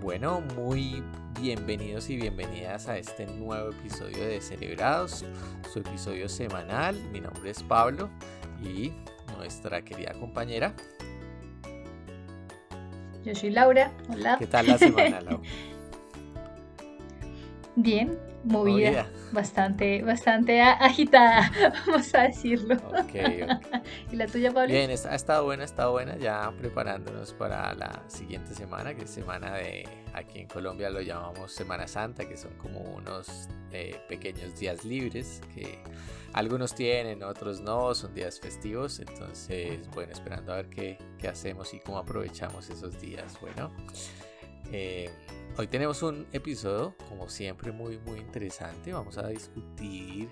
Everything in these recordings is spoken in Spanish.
Bueno, muy bienvenidos y bienvenidas a este nuevo episodio de Celebrados, su episodio semanal. Mi nombre es Pablo y nuestra querida compañera. Yo soy Laura. Hola. ¿Qué tal la semana, Laura? Bien, movida, bastante, bastante agitada, vamos a decirlo. Okay, ¿Y la tuya, Pablo? Bien, ha estado buena, ha estado buena, ya preparándonos para la siguiente semana, que es semana de, aquí en Colombia lo llamamos Semana Santa, que son como unos eh, pequeños días libres que algunos tienen, otros no, son días festivos, entonces, bueno, esperando a ver qué, qué hacemos y cómo aprovechamos esos días, bueno. Eh, Hoy tenemos un episodio, como siempre, muy, muy interesante. Vamos a discutir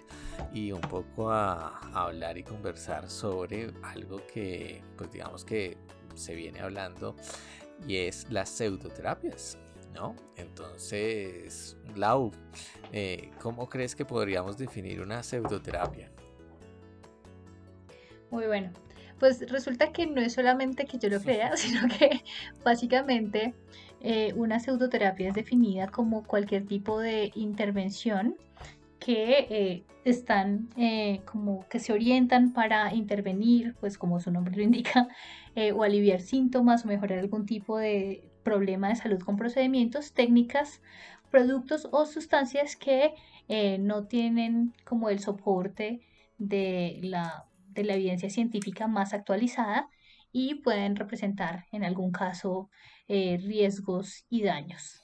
y un poco a, hablar y conversar sobre algo que, pues digamos que se viene hablando y es las pseudoterapias, ¿no? Entonces, Lau, eh, ¿cómo crees que podríamos definir una pseudoterapia? Muy bueno. Pues resulta que no es solamente que yo lo crea, sino que básicamente eh, una pseudoterapia es definida como cualquier tipo de intervención que eh, están eh, como que se orientan para intervenir, pues como su nombre lo indica, o aliviar síntomas o mejorar algún tipo de problema de salud con procedimientos, técnicas, productos o sustancias que no tienen como el soporte de la, de la evidencia científica más actualizada y pueden representar en algún caso eh, riesgos y daños.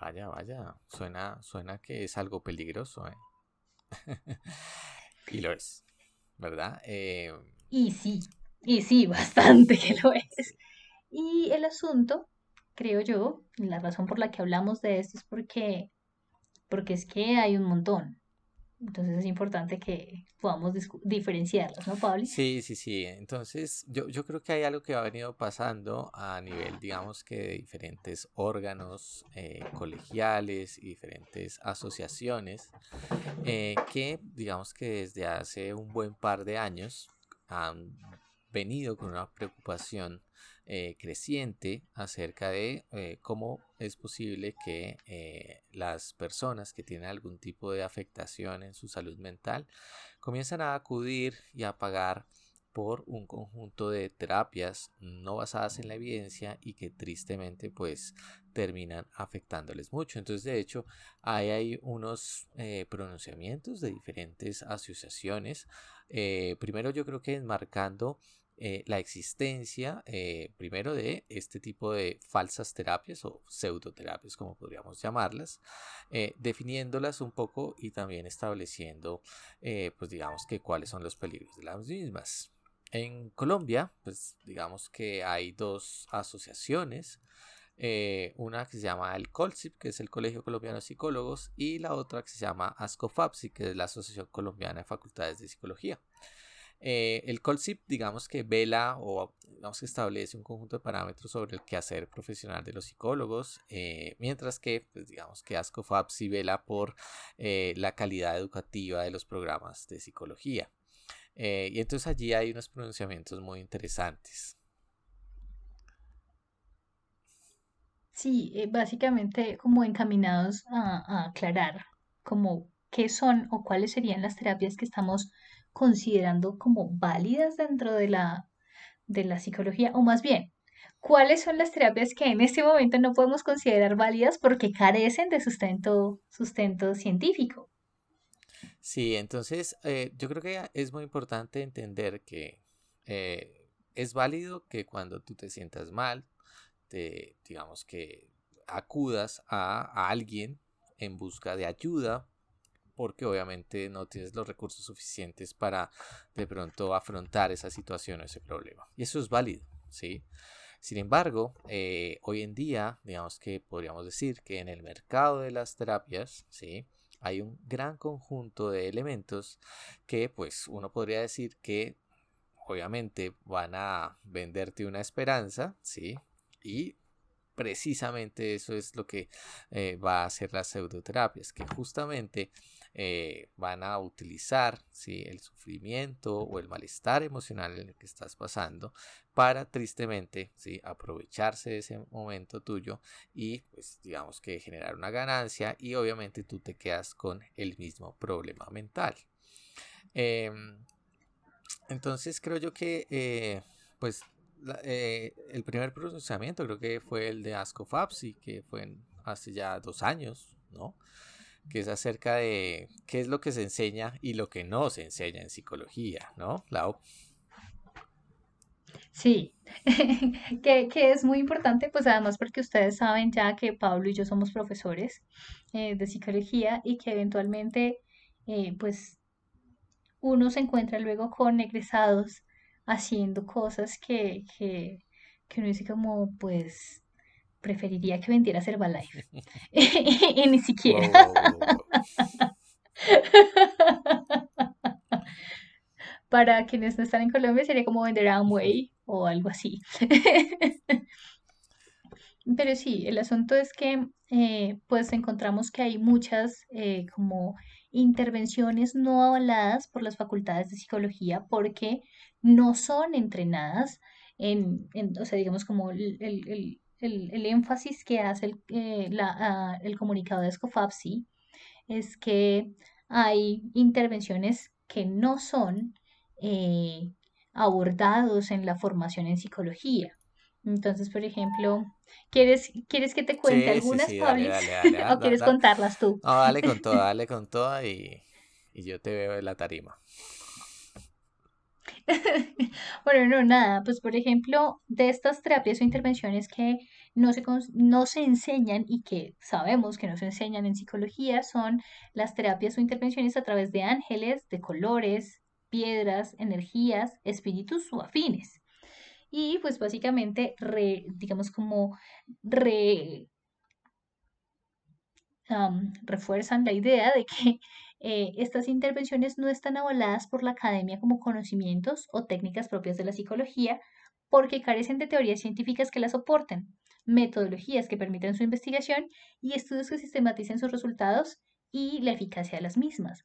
Vaya, vaya, suena, suena que es algo peligroso, ¿eh? y lo es, ¿verdad? Eh, y sí, y sí, bastante que lo es. Y el asunto, creo yo, la razón por la que hablamos de esto es porque, porque es que hay un montón. Entonces es importante que podamos diferenciarlos, ¿no, Pablo? Sí, sí, sí. Entonces yo, yo creo que hay algo que ha venido pasando a nivel, digamos que de diferentes órganos eh, colegiales y diferentes asociaciones eh, que, digamos que desde hace un buen par de años han venido con una preocupación eh, creciente acerca de cómo es posible que eh, las personas que tienen algún tipo de afectación en su salud mental comienzan a acudir y a pagar por un conjunto de terapias no basadas en la evidencia y que tristemente pues terminan afectándoles mucho. Entonces de hecho hay, hay unos pronunciamientos de diferentes asociaciones. primero yo creo que enmarcando eh, la existencia, eh, primero, de este tipo de falsas terapias o pseudoterapias, como podríamos llamarlas, eh, definiéndolas un poco y también estableciendo, pues digamos que cuáles son los peligros de las mismas. En Colombia, pues digamos que hay dos asociaciones. una que se llama el COLSIP, que es el Colegio Colombiano de Psicólogos, y la otra que se llama ASCOFAPSI, que es la Asociación Colombiana de Facultades de Psicología. Eh, el COLSIP, digamos que vela o establece un conjunto de parámetros sobre el quehacer profesional de los psicólogos, eh, mientras que, pues, digamos que ASCOFAP sí vela por eh, la calidad educativa de los programas de psicología. y entonces allí hay unos pronunciamientos muy interesantes. Sí, básicamente como encaminados a, a aclarar como qué son o cuáles serían las terapias que estamos considerando como válidas dentro de la, de la psicología, o más bien, cuáles son las terapias que en este momento no podemos considerar válidas porque carecen de sustento, sustento científico. Sí, entonces eh, yo creo que es muy importante entender que eh, es válido que cuando tú te sientas mal, te, digamos que acudas a, a alguien en busca de ayuda porque obviamente no tienes los recursos suficientes para de pronto afrontar esa situación o ese problema. Y eso es válido, ¿sí? Sin embargo, eh, hoy en día, digamos que podríamos decir que en el mercado de las terapias, ¿sí? Hay un gran conjunto de elementos que pues uno podría decir que obviamente van a venderte una esperanza, ¿sí? Y precisamente eso es lo que eh, va a hacer las pseudoterapias, que justamente eh, van a utilizar ¿sí? el sufrimiento o el malestar emocional en el que estás pasando para tristemente ¿sí? aprovecharse de ese momento tuyo y pues digamos que generar una ganancia y obviamente tú te quedas con el mismo problema mental. Em, entonces creo yo que eh, pues eh, el primer pronunciamiento creo que fue el de Asko Fapsi, que fue hace ya dos años, ¿no? Que es acerca de qué es lo que se enseña y lo que no se enseña en psicología, ¿no, Lau? Sí, que, es muy importante, pues además porque ustedes saben ya que Pablo y yo somos profesores eh, de psicología y que eventualmente, eh, pues, uno se encuentra luego con egresados haciendo cosas que, que, que uno dice como, pues, preferiría que vendiera Herbalife. y, ni siquiera. Para quienes no están en Colombia sería como vender Amway o algo así. Pero sí, el asunto es que eh, pues encontramos que hay muchas eh, como intervenciones no avaladas por las facultades de psicología porque no son entrenadas en, o sea, digamos como el, énfasis que hace el, eh, ah, el comunicado de Scofapsi es que hay intervenciones que no son eh, abordados en la formación en psicología. Entonces, por ejemplo, ¿quieres, ¿quieres que te cuente algunas, sí, ¿O quieres contarlas tú? No, dale con todo, dale con todo y, y yo te veo en la tarima. bueno, no, nada, pues por ejemplo, de estas terapias o intervenciones que no se, no se enseñan y que sabemos que no se enseñan en psicología son las terapias o intervenciones a través de ángeles, de colores, piedras, energías, espíritus o afines. Y pues básicamente, digamos como re, refuerzan la idea de que eh, estas intervenciones no están avaladas por la academia como conocimientos o técnicas propias de la psicología porque carecen de teorías científicas que las soporten, metodologías que permitan su investigación y estudios que sistematicen sus resultados y la eficacia de las mismas.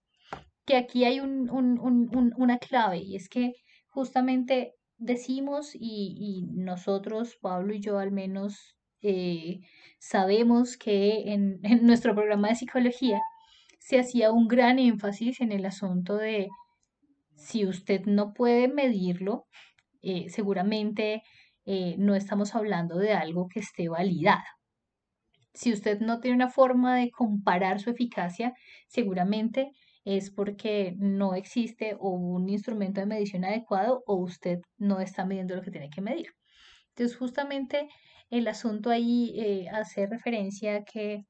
Que aquí hay una clave y es que justamente decimos y, nosotros, Pablo y yo al menos, eh, sabemos que en nuestro programa de psicología se hacía un gran énfasis en el asunto de si usted no puede medirlo, eh, seguramente eh, no estamos hablando de algo que esté validado. Si usted no tiene una forma de comparar su eficacia, seguramente es porque no existe un instrumento de medición adecuado o usted no está midiendo lo que tiene que medir. Entonces, justamente el asunto ahí eh, hace referencia a que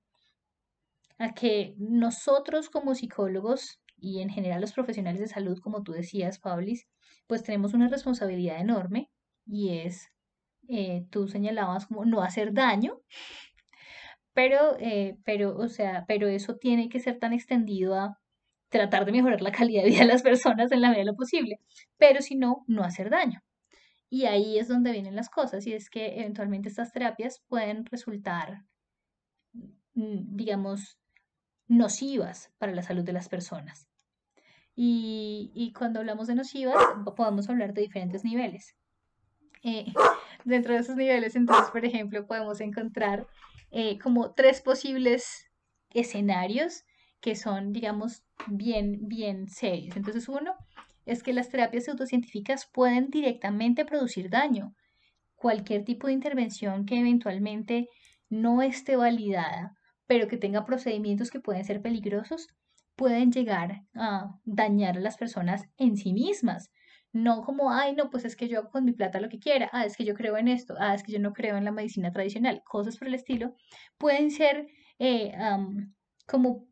a que nosotros como psicólogos y en general los profesionales de salud, como tú decías, Pablis, pues tenemos una responsabilidad enorme y es, eh, tú señalabas como no hacer daño, pero, eh, pero, o sea, pero eso tiene que ser tan extendido a tratar de mejorar la calidad de vida de las personas en la medida de lo posible, pero si no, no hacer daño. Y ahí es donde vienen las cosas, y es que eventualmente estas terapias pueden resultar, mm, digamos, nocivas para la salud de las personas. Y, cuando hablamos de nocivas, podemos hablar de diferentes niveles. Eh, dentro de esos niveles, entonces, por ejemplo, podemos encontrar eh, como tres posibles escenarios que son, digamos, bien, bien serios. Entonces, uno es que las terapias pseudocientíficas pueden directamente producir daño. Cualquier tipo de intervención que eventualmente no esté validada pero que tenga procedimientos que pueden ser peligrosos, pueden llegar a dañar a las personas en sí mismas. No como, ay, no, pues es que yo hago con mi plata lo que quiera, ah, es que yo creo en esto, ah, es que yo no creo en la medicina tradicional, cosas por el estilo, pueden ser eh, como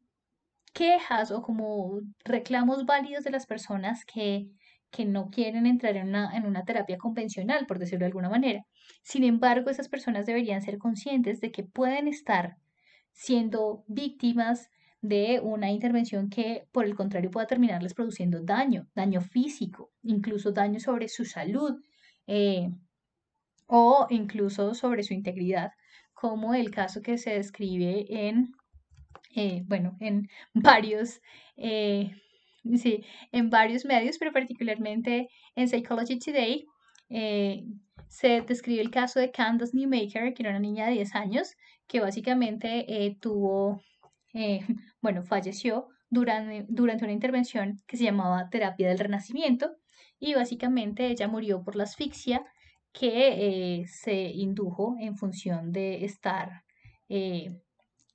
quejas o como reclamos válidos de las personas que, que no quieren entrar en una, en una terapia convencional, por decirlo de alguna manera. Sin embargo, esas personas deberían ser conscientes de que pueden estar siendo víctimas de una intervención que, por el contrario, pueda terminarles produciendo daño, daño físico, incluso daño sobre su salud eh, o incluso sobre su integridad, como el caso que se describe en, eh, bueno, en varios, eh, sí, en varios medios, pero particularmente en Psychology Today, se describe el caso de Candace Newmaker, que era una niña de 10 años, que básicamente tuvo, bueno, falleció durante, durante una intervención que se llamaba terapia del renacimiento y básicamente ella murió por la asfixia que eh, se indujo en función de estar eh,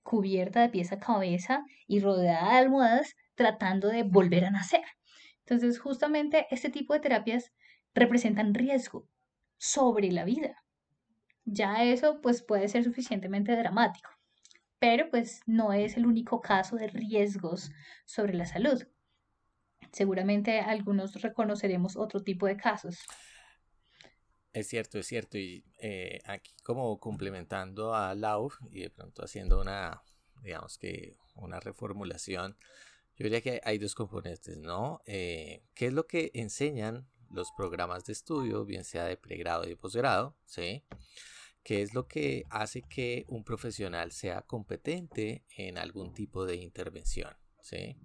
cubierta de pies a cabeza y rodeada de almohadas tratando de volver a nacer. Entonces, justamente este tipo de terapias representan riesgo sobre la vida. Ya eso pues puede ser suficientemente dramático, pero pues no es el único caso de riesgos sobre la salud. Seguramente algunos reconoceremos otro tipo de casos. Es cierto, es cierto. Y eh, aquí como complementando a Lau y de pronto haciendo una, digamos que una reformulación, yo diría que hay dos componentes, ¿no? Eh, ¿Qué es lo que enseñan los programas de estudio, bien sea de pregrado y de posgrado? ¿Sí? ¿Qué es lo que hace que un profesional sea competente en algún tipo de intervención? ¿Sí?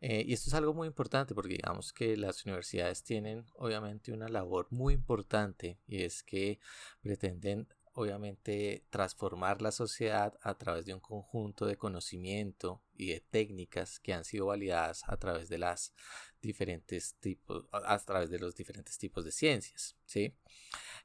Eh, y esto es algo muy importante porque digamos que las universidades tienen obviamente una labor muy importante y es que pretenden obviamente transformar la sociedad a través de un conjunto de conocimiento y de técnicas que han sido validadas a través de las diferentes tipos a través de los diferentes tipos de ciencias sí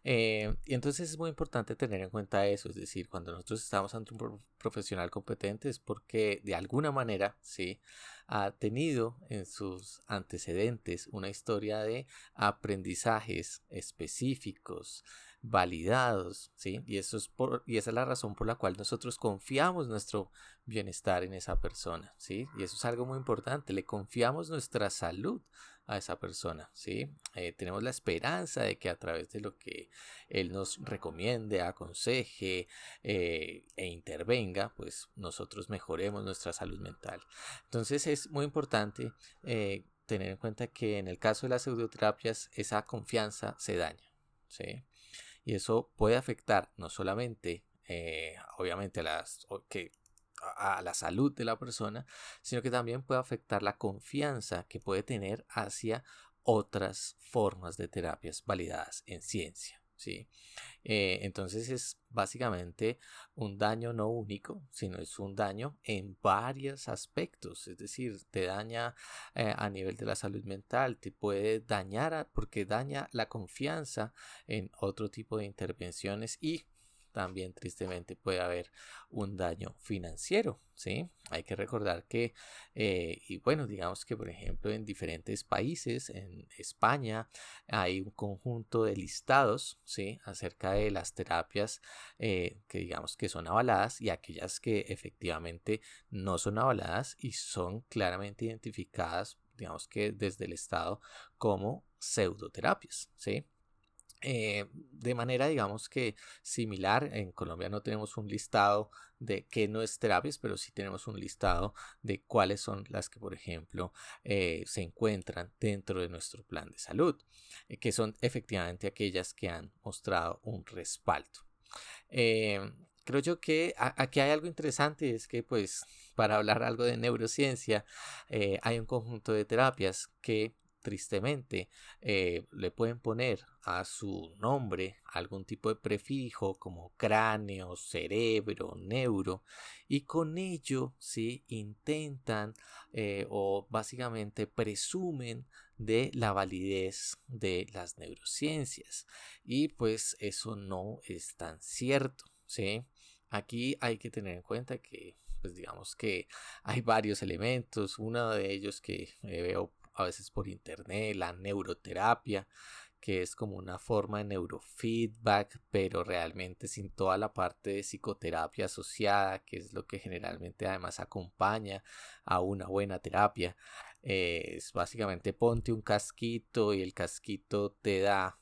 eh, y entonces es muy importante tener en cuenta eso, es decir, cuando nosotros estamos ante un profesional competente es porque de alguna manera, sí, ha tenido en sus antecedentes una historia de aprendizajes específicos, validados, ¿sí? Y, eso es por, y esa es la razón por la cual nosotros confiamos nuestro bienestar en esa persona, ¿sí? Y eso es algo muy importante, le confiamos nuestra salud a esa persona, ¿sí? Eh, tenemos la esperanza de que a través de lo que él nos recomiende, aconseje eh, e intervenga, pues nosotros mejoremos nuestra salud mental. Entonces es muy importante eh, tener en cuenta que en el caso de las pseudoterapias esa confianza se daña, ¿sí? Y eso puede afectar no solamente, obviamente, a las, que a la salud de la persona, sino que también puede afectar la confianza que puede tener hacia otras formas de terapias validadas en ciencia. ¿Sí? Eh, entonces es básicamente un daño no único, sino es un daño en varios aspectos, es decir, te daña eh, a nivel de la salud mental, te puede dañar porque daña la confianza en otro tipo de intervenciones y también tristemente puede haber un daño financiero, ¿sí? Hay que recordar que, eh, y bueno, digamos que por ejemplo en diferentes países, en España, hay un conjunto de listados, ¿sí? Acerca de las terapias eh, que digamos que son avaladas y aquellas que efectivamente no son avaladas y son claramente identificadas, digamos que desde el Estado como pseudoterapias, ¿sí? Eh, de manera, digamos que similar, en Colombia no tenemos un listado de qué no es terapias, pero sí tenemos un listado de cuáles son las que, por ejemplo, eh, se encuentran dentro de nuestro plan de salud, eh, que son efectivamente aquellas que han mostrado un respaldo. creo yo que aquí hay algo interesante, es que pues para hablar algo de neurociencia, hay un conjunto de terapias que tristemente eh, le pueden poner a su nombre algún tipo de prefijo como cráneo, cerebro, neuro y con ello sí intentan eh, o básicamente presumen de la validez de las neurociencias. Y pues eso no es tan cierto, ¿sí? Aquí hay que tener en cuenta que pues digamos que hay varios elementos, uno de ellos que veo a veces por internet, la neuroterapia, que es como una forma de neurofeedback, pero realmente sin toda la parte de psicoterapia asociada, que es lo que generalmente además acompaña a una buena terapia. Eh, es básicamente ponte un casquito y el casquito te da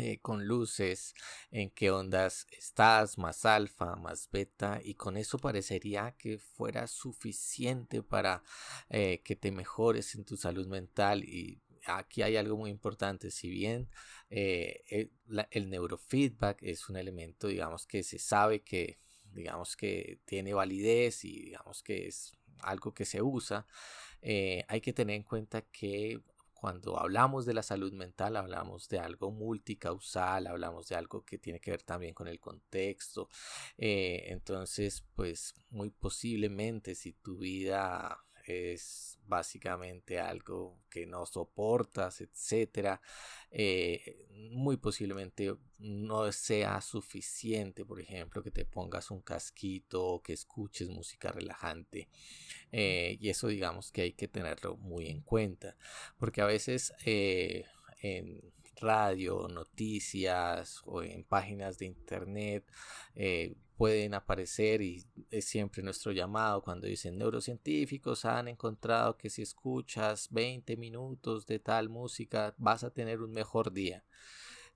eh, con luces, en qué ondas estás, más alfa, más beta, y con eso parecería que fuera suficiente para eh, que te mejores en tu salud mental. Y aquí hay algo muy importante, si bien el, el neurofeedback es un elemento, digamos, que se sabe que digamos que tiene validez y digamos que es algo que se usa, eh, hay que tener en cuenta que cuando hablamos de la salud mental, hablamos de algo multicausal, hablamos de algo que tiene que ver también con el contexto. Eh, entonces, pues muy posiblemente si tu vida es básicamente algo que no soportas, etcétera, eh, muy posiblemente no sea suficiente, por ejemplo, que te pongas un casquito que escuches música relajante. Eh, y eso digamos que hay que tenerlo muy en cuenta, porque a veces eh, en radio, noticias o en páginas de internet pueden aparecer y es siempre nuestro llamado cuando dicen neurocientíficos han encontrado que si escuchas 20 minutos de tal música vas a tener un mejor día.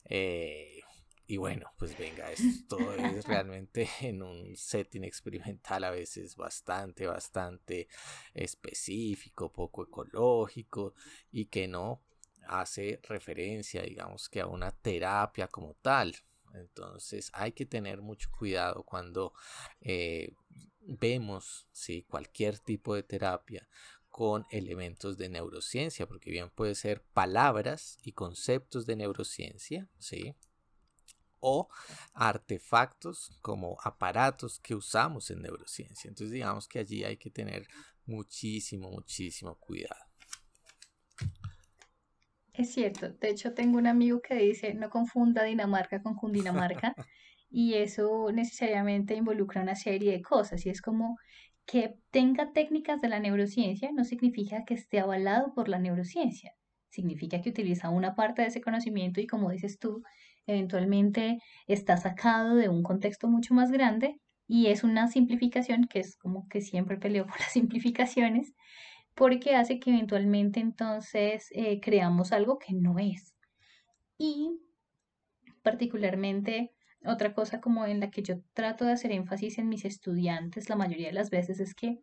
Eh, y bueno, pues venga, esto es realmente en un setting experimental a veces bastante, bastante específico, poco ecológico y que no hace referencia, digamos que a una terapia como tal. Entonces hay que tener mucho cuidado cuando eh, vemos ¿sí? cualquier tipo de terapia con elementos de neurociencia, porque bien puede ser palabras y conceptos de neurociencia, ¿sí? o artefactos como aparatos que usamos en neurociencia. Entonces digamos que allí hay que tener muchísimo, muchísimo cuidado. Es cierto, de hecho tengo un amigo que dice no confunda Dinamarca con Cundinamarca y eso necesariamente involucra una serie de cosas y es como que tenga técnicas de la neurociencia no significa que esté avalado por la neurociencia, significa que utiliza una parte de ese conocimiento y como dices tú, eventualmente está sacado de un contexto mucho más grande y es una simplificación que es como que siempre peleo por las simplificaciones porque hace que eventualmente entonces eh, creamos algo que no es. Y particularmente otra cosa como en la que yo trato de hacer énfasis en mis estudiantes la mayoría de las veces es que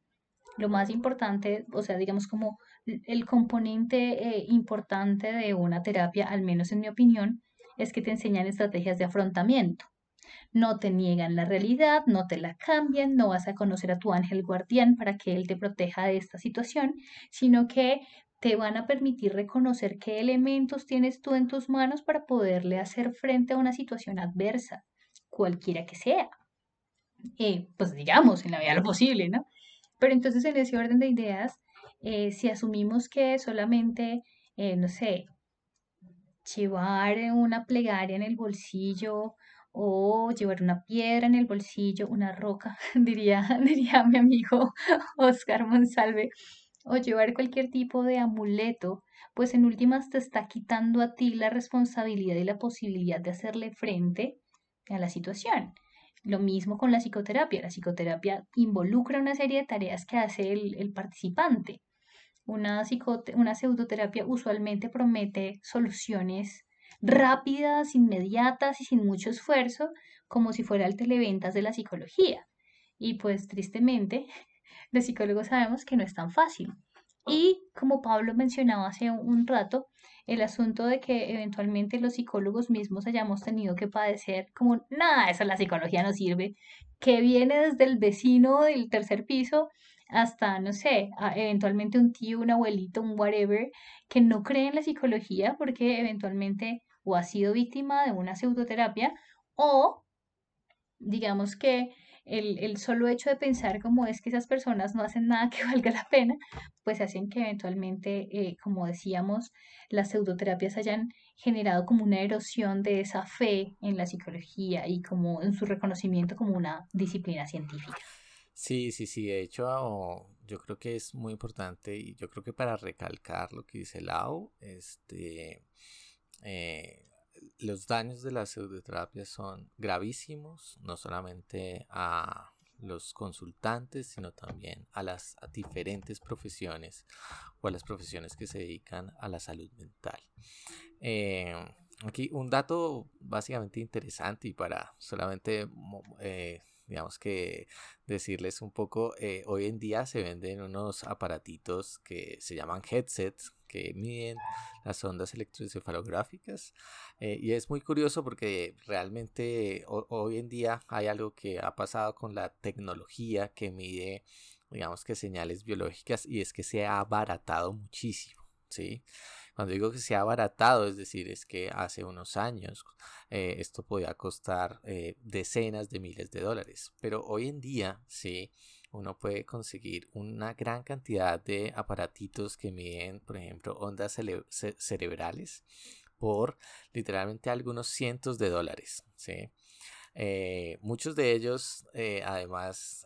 lo más importante, o sea, digamos como el componente eh, importante de una terapia, al menos en mi opinión, es que te enseñan estrategias de afrontamiento. No te niegan la realidad, no te la cambian, no vas a conocer a tu ángel guardián para que él te proteja de esta situación, sino que te van a permitir reconocer qué elementos tienes tú en tus manos para poderle hacer frente a una situación adversa, cualquiera que sea. Pues digamos, en la medida de lo posible, ¿no? Pero entonces en ese orden de ideas, eh, si asumimos que solamente, eh, no sé, llevar una plegaria en el bolsillo o llevar una piedra en el bolsillo, una roca, diría, diría mi amigo Oscar Monsalve, o llevar cualquier tipo de amuleto, pues en últimas te está quitando a ti la responsabilidad y la posibilidad de hacerle frente a la situación. Lo mismo con la psicoterapia. La psicoterapia involucra una serie de tareas que hace el, el participante. Una, una pseudoterapia usualmente promete soluciones rápidas, inmediatas y sin mucho esfuerzo, como si fuera el televentas de la psicología. Y pues tristemente, los psicólogos sabemos que no es tan fácil. Y como Pablo mencionaba hace un rato, el asunto de que eventualmente los psicólogos mismos hayamos tenido que padecer como, nada, eso la psicología no sirve, que viene desde el vecino del tercer piso hasta, no sé, eventualmente un tío, un abuelito, un whatever, que no cree en la psicología porque eventualmente o ha sido víctima de una pseudoterapia o digamos que el, el, solo hecho de pensar como es que esas personas no hacen nada que valga la pena, pues hacen que eventualmente, eh, como decíamos, las pseudoterapias hayan generado como una erosión de esa fe en la psicología y como en su reconocimiento como una disciplina científica. Sí, sí, sí, de hecho yo creo que es muy importante y yo creo que para recalcar lo que dice Lau, este eh, los daños de la pseudoterapia son gravísimos, no solamente a los consultantes, sino también a las diferentes profesiones o a las profesiones que se dedican a la salud mental. Eh, aquí un dato básicamente interesante y para solamente eh, digamos que decirles un poco, hoy en día se venden unos aparatitos que se llaman headsets que miden las ondas electroencefalográficas. Eh, y es muy curioso porque realmente hoy en día hay algo que ha pasado con la tecnología que mide, digamos que señales biológicas y es que se ha abaratado muchísimo, ¿sí? Cuando digo que se ha abaratado, es decir, es que hace unos años eh, esto podía costar eh, decenas de miles de dólares, pero hoy en día, sí, uno puede conseguir una gran cantidad de aparatitos que miden, por ejemplo, ondas cerebrales por literalmente algunos cientos de dólares, ¿sí? Eh, muchos de ellos además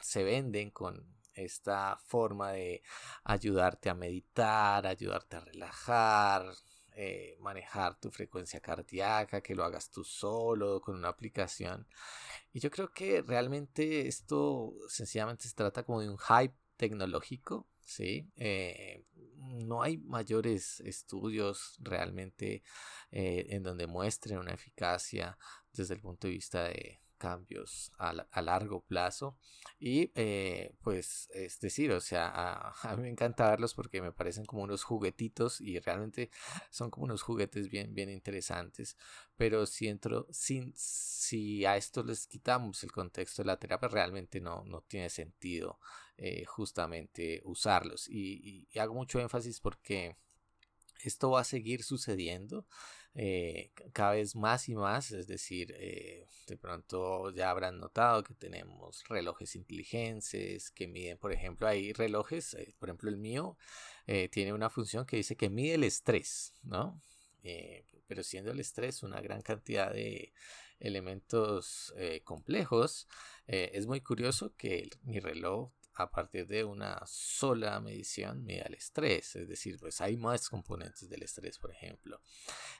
se venden con esta forma de ayudarte a meditar, ayudarte a relajar, eh, manejar tu frecuencia cardíaca, que lo hagas tú solo con una aplicación. Y yo creo que realmente esto sencillamente se trata como de un hype tecnológico, ¿sí? Eh, no hay mayores estudios realmente eh, en donde muestren una eficacia desde el punto de vista de, cambios a, largo plazo y eh, pues es decir o sea a, mí me encanta verlos porque me parecen como unos juguetitos y realmente son como unos juguetes bien bien interesantes pero si entro sin si a esto les quitamos el contexto de la terapia realmente no no tiene sentido eh, justamente usarlos. Y hago mucho énfasis porque esto va a seguir sucediendo eh, cada vez más y más, es decir, eh, de pronto ya habrán notado que tenemos relojes inteligentes que miden, por ejemplo, hay relojes, eh, por ejemplo el mío tiene una función que dice que mide el estrés, ¿no? pero siendo el estrés una gran cantidad de elementos complejos, es muy curioso que mi reloj a partir de una sola medición mide el estrés, es decir, pues hay más componentes del estrés, por ejemplo.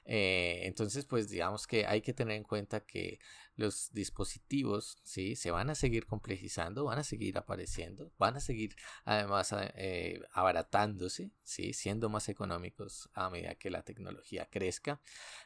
Eh, entonces, pues digamos que hay que tener en cuenta que los dispositivos, ¿sí? Se van a seguir complejizando, van a seguir apareciendo, van a seguir además eh, abaratándose, ¿sí? Siendo más económicos a medida que la tecnología crezca.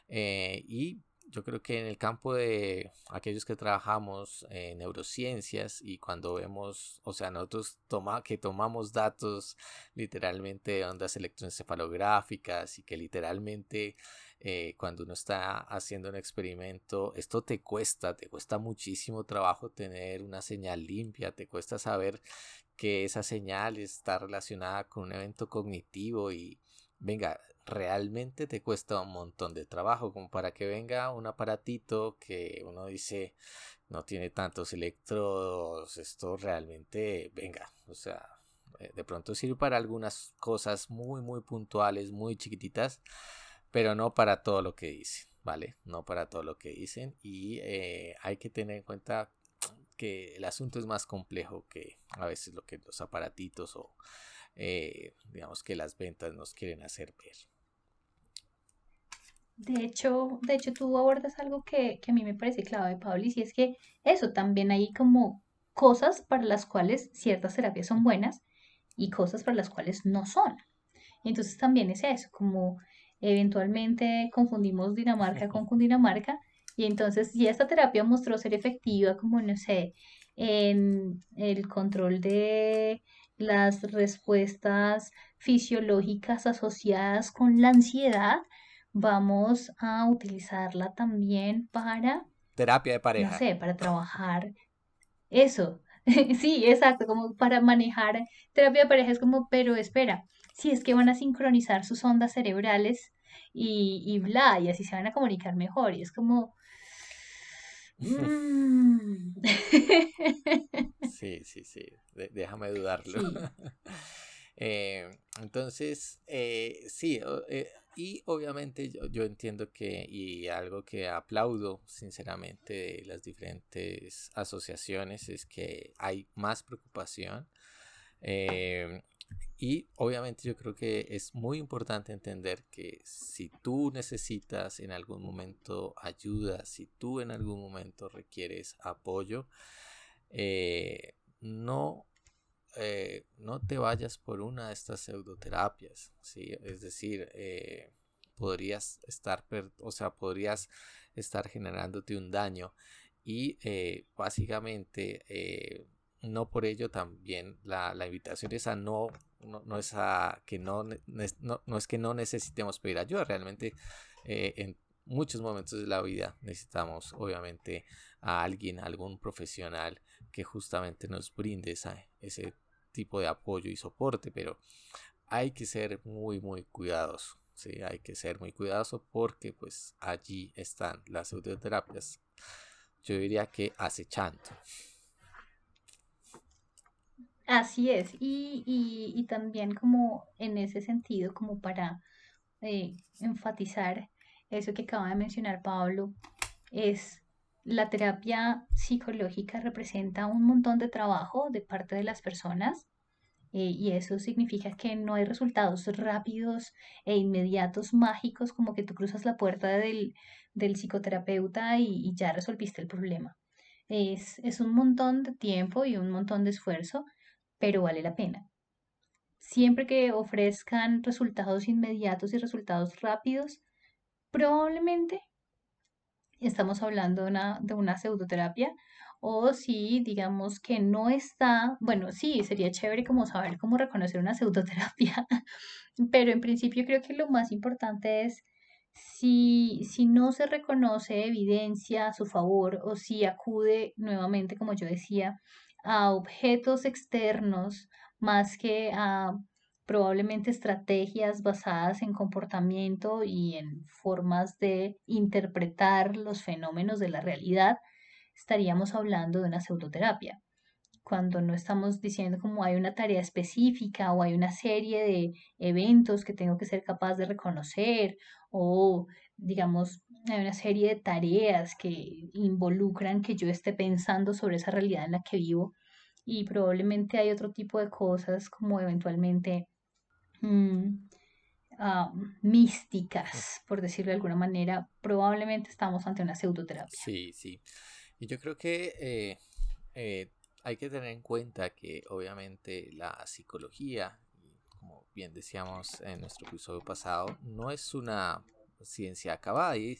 Eh, y yo creo que en el campo de aquellos que trabajamos en neurociencias y cuando vemos, o sea, nosotros toma, que tomamos datos literalmente de ondas electroencefalográficas y que literalmente eh, cuando uno está haciendo un experimento, esto te cuesta, te cuesta muchísimo trabajo tener una señal limpia, te cuesta saber que esa señal está relacionada con un evento cognitivo y venga, realmente te cuesta un montón de trabajo como para que venga un aparatito que uno dice no tiene tantos electrodos, esto realmente venga, o sea, eh, de pronto sirve para algunas cosas muy muy puntuales, muy chiquititas, pero no para todo lo que dicen, ¿vale? No para todo lo que dicen y eh, hay que tener en cuenta que el asunto es más complejo que a veces lo que los aparatitos o eh, digamos que las ventas nos quieren hacer ver. De hecho, de hecho tú abordas algo que, que a mí me parece clave, Pablo, y es que eso también hay como cosas para las cuales ciertas terapias son buenas y cosas para las cuales no son. Entonces también es eso, como eventualmente confundimos Dinamarca con Cundinamarca y entonces si esta terapia mostró ser efectiva como, no sé, en el control de las respuestas fisiológicas asociadas con la ansiedad, vamos a utilizarla también para... Terapia de pareja. No sé, para trabajar. Eso. sí, exacto, como para manejar terapia de pareja es como, pero espera, si es que van a sincronizar sus ondas cerebrales y, y bla, y así se van a comunicar mejor. Y es como... Mm. sí, sí, sí, déjame dudarlo. Eh, entonces, eh, sí, eh, y obviamente yo, yo, entiendo que, y algo que aplaudo sinceramente de las diferentes asociaciones es que hay más preocupación. Y obviamente yo creo que es muy importante entender que si tú necesitas en algún momento ayuda, si tú en algún momento requieres apoyo, no eh, no te vayas por una de estas pseudoterapias, ¿sí? Es decir, eh, podrías estar, o sea, podrías estar generándote un daño y eh, básicamente no por ello también la, invitación es a no no, es que no, no, es que no necesitemos pedir ayuda, realmente eh, en muchos momentos de la vida necesitamos obviamente a alguien, algún profesional que justamente nos brinde ese tipo de apoyo y soporte, pero hay que ser muy muy cuidadoso. Sí, hay que ser muy cuidadoso porque pues allí están las pseudoterapias. Yo diría que acechando. Así es, y, también como en ese sentido, como para eh, enfatizar eso que acaba de mencionar Pablo, es la terapia psicológica representa un montón de trabajo de parte de las personas eh, y eso significa que no hay resultados rápidos e inmediatos mágicos como que tú cruzas la puerta del, psicoterapeuta y, y, ya resolviste el problema. Es, es un montón de tiempo y un montón de esfuerzo pero vale la pena. Siempre que ofrezcan resultados inmediatos y resultados rápidos, probablemente estamos hablando de una, pseudoterapia o si digamos que no está, bueno, sí, sería chévere como saber cómo reconocer una pseudoterapia, pero en principio creo que lo más importante es si, si no se reconoce evidencia a su favor o si acude nuevamente, como yo decía, a objetos externos más que a probablemente estrategias basadas en comportamiento y en formas de interpretar los fenómenos de la realidad, estaríamos hablando de una pseudoterapia. Cuando no estamos diciendo como hay una tarea específica o hay una serie de eventos que tengo que ser capaz de reconocer o digamos hay una serie de tareas que involucran que yo esté pensando sobre esa realidad en la que vivo y probablemente hay otro tipo de cosas como eventualmente ah, místicas, por decirlo de alguna manera, probablemente estamos ante una pseudoterapia. Sí, sí. Y yo creo que eh, eh, hay que tener en cuenta que obviamente la psicología, como bien decíamos en nuestro episodio pasado, no es una ciencia acabada y,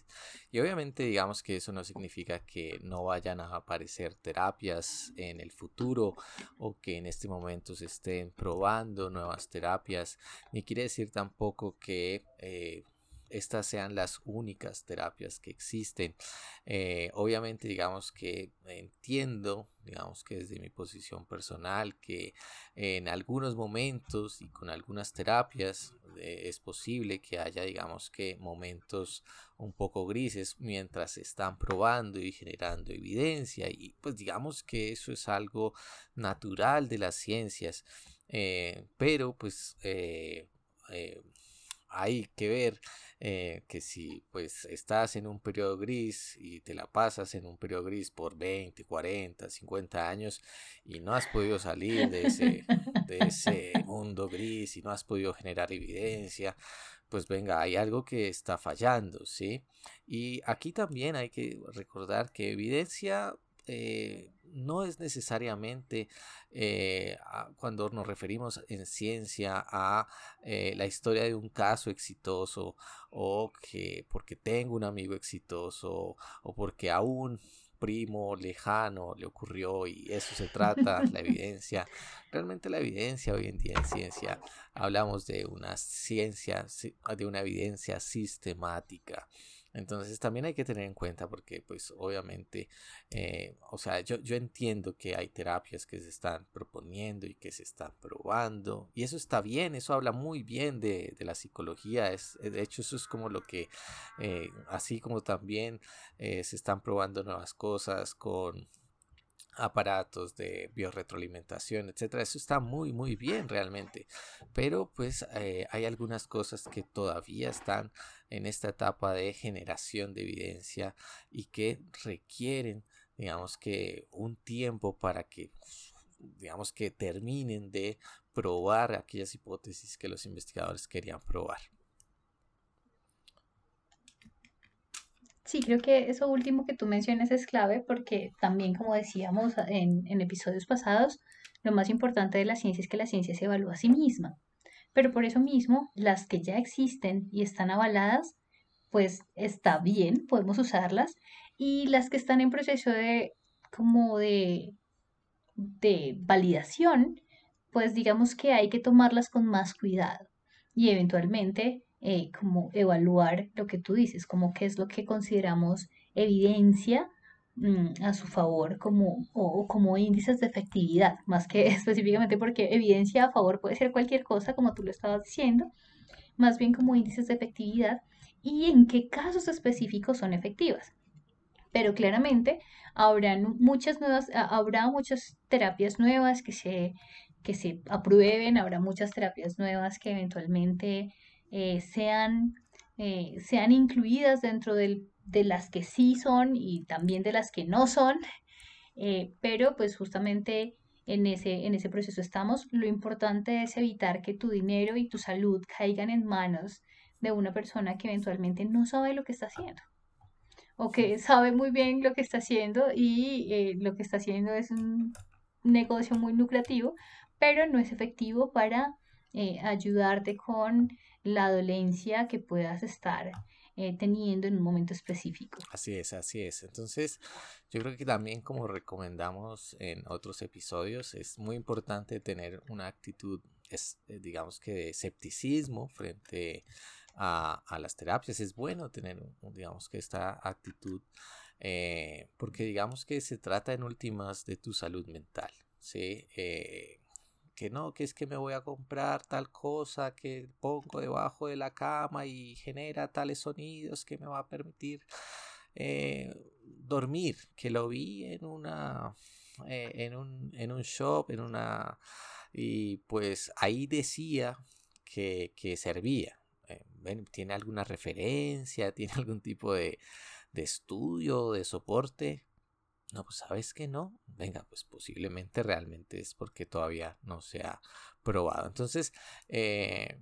obviamente digamos que eso no significa que no vayan a aparecer terapias en el futuro o que en este momento se estén probando nuevas terapias ni quiere decir tampoco que eh, estas sean las únicas terapias que existen. Eh, obviamente, digamos que entiendo, digamos que desde mi posición personal, que en algunos momentos y con algunas terapias es posible que haya, digamos que momentos un poco grises mientras se están probando y generando evidencia y pues digamos que eso es algo natural de las ciencias eh, pero pues hay que ver eh, que si pues estás en un periodo gris y te la pasas en un periodo gris por 20, 40, 50 años y no has podido salir de ese, de ese mundo gris y no has podido generar evidencia, pues venga, hay algo que está fallando, ¿sí? Y aquí también hay que recordar que evidencia eh, no es necesariamente eh, cuando nos referimos en ciencia a eh, la historia de un caso exitoso o que porque tengo un amigo exitoso o porque a un primo lejano le ocurrió y eso se trata, la evidencia. Realmente la evidencia hoy en día en ciencia hablamos de una ciencia, de una evidencia sistemática. Entonces también hay que tener en cuenta porque pues obviamente, eh, o sea, yo, yo entiendo que hay terapias que se están proponiendo y que se están probando y eso está bien, eso habla muy bien de, de la psicología, es, de hecho eso es como lo que, eh, así como también eh, se están probando nuevas cosas con aparatos de biorretroalimentación, etcétera. Eso está muy, muy bien realmente. Pero pues hay algunas cosas que todavía están en esta etapa de generación de evidencia y que requieren, digamos que, un tiempo para que, digamos que terminen de probar aquellas hipótesis que los investigadores querían probar. Sí, creo que eso último que tú mencionas es clave porque también, como decíamos en, en episodios pasados, lo más importante de la ciencia es que la ciencia se evalúa a sí misma. Pero por eso mismo, las que ya existen y están avaladas, pues está bien, podemos usarlas. Y las que están en proceso de como de, de validación, pues digamos que hay que tomarlas con más cuidado y eventualmente eh, como evaluar lo que tú dices, como qué es lo que consideramos evidencia a su favor como, o, como índices de efectividad, más que específicamente porque evidencia a favor puede ser cualquier cosa, como tú lo estabas diciendo, más bien como índices de efectividad y en qué casos específicos son efectivas. Pero claramente habrán muchas nuevas, habrá muchas terapias nuevas que se, que se aprueben, habrá muchas terapias nuevas que eventualmente eh, sean, eh, sean incluidas dentro del, de las que sí son y también de las que no son, eh, pero pues justamente en ese, en ese proceso estamos. Lo importante es evitar que tu dinero y tu salud caigan en manos de una persona que eventualmente no sabe lo que está haciendo o que sabe muy bien lo que está haciendo y eh, lo que está haciendo es un negocio muy lucrativo, pero no es efectivo para eh, ayudarte con la dolencia que puedas estar eh, teniendo en un momento específico. Así es, así es. Entonces, yo creo que también como recomendamos en otros episodios, es muy importante tener una actitud, es, digamos que de escepticismo frente a, las terapias. Es bueno tener, digamos que esta actitud, eh, porque digamos que se trata en últimas de tu salud mental, ¿sí? Eh, que no, que es que me voy a comprar tal cosa que pongo debajo de la cama y genera tales sonidos que me va a permitir eh, dormir, que lo vi en una, en, un, en un shop, en una, y pues ahí decía que, que servía, tiene alguna referencia, tiene algún tipo de, de estudio, de soporte. No, pues sabes que no. Venga, pues posiblemente realmente es porque todavía no se ha probado. Entonces, eh,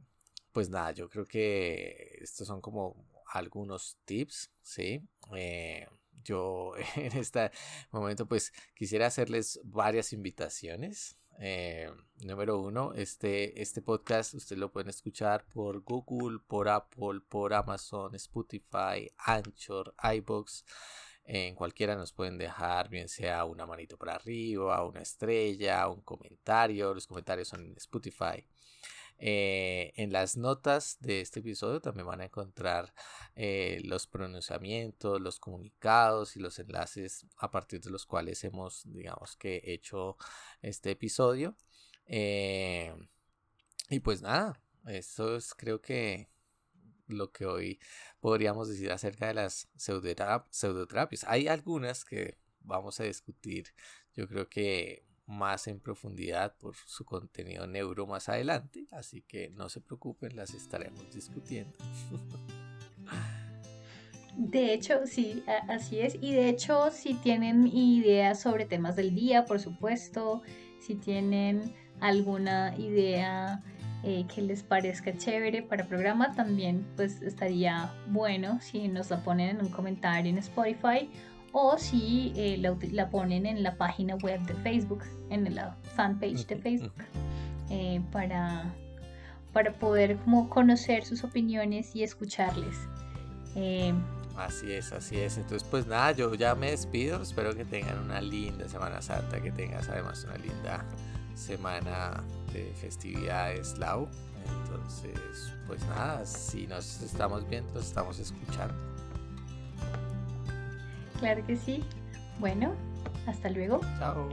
pues nada, yo creo que estos son como algunos tips, ¿sí? Eh, yo en este momento pues quisiera hacerles varias invitaciones eh, número uno, este, este podcast usted lo pueden escuchar por Google, por Apple, por Amazon, Spotify, Anchor, iBox. En cualquiera nos pueden dejar, bien sea una manito para arriba, una estrella, un comentario. Los comentarios son en Spotify. Eh, en las notas de este episodio también van a encontrar eh, los pronunciamientos, los comunicados y los enlaces a partir de los cuales hemos, digamos que, hecho este episodio. Eh, y pues nada, eso es creo que lo que hoy podríamos decir acerca de las pseudoterapias. Hay algunas que vamos a discutir, yo creo que más en profundidad por su contenido neuro más adelante, así que no se preocupen, las estaremos discutiendo. De hecho, sí, así es. Y de hecho, si tienen ideas sobre temas del día, por supuesto, si tienen alguna idea eh, que les parezca chévere para el programa, también pues estaría bueno si nos la ponen en un comentario en Spotify o si eh, la, ponen en la página web de Facebook, en la fanpage de Facebook, eh, para, para poder como conocer sus opiniones y escucharles. Eh, así es, así es. Entonces, pues nada, yo ya me despido. Espero que tengan una linda Semana Santa, que tengas además una linda semana de festividades, Lau. Entonces, pues nada, si nos estamos viendo, nos estamos escuchando. Claro que sí. Bueno, hasta luego. Chao.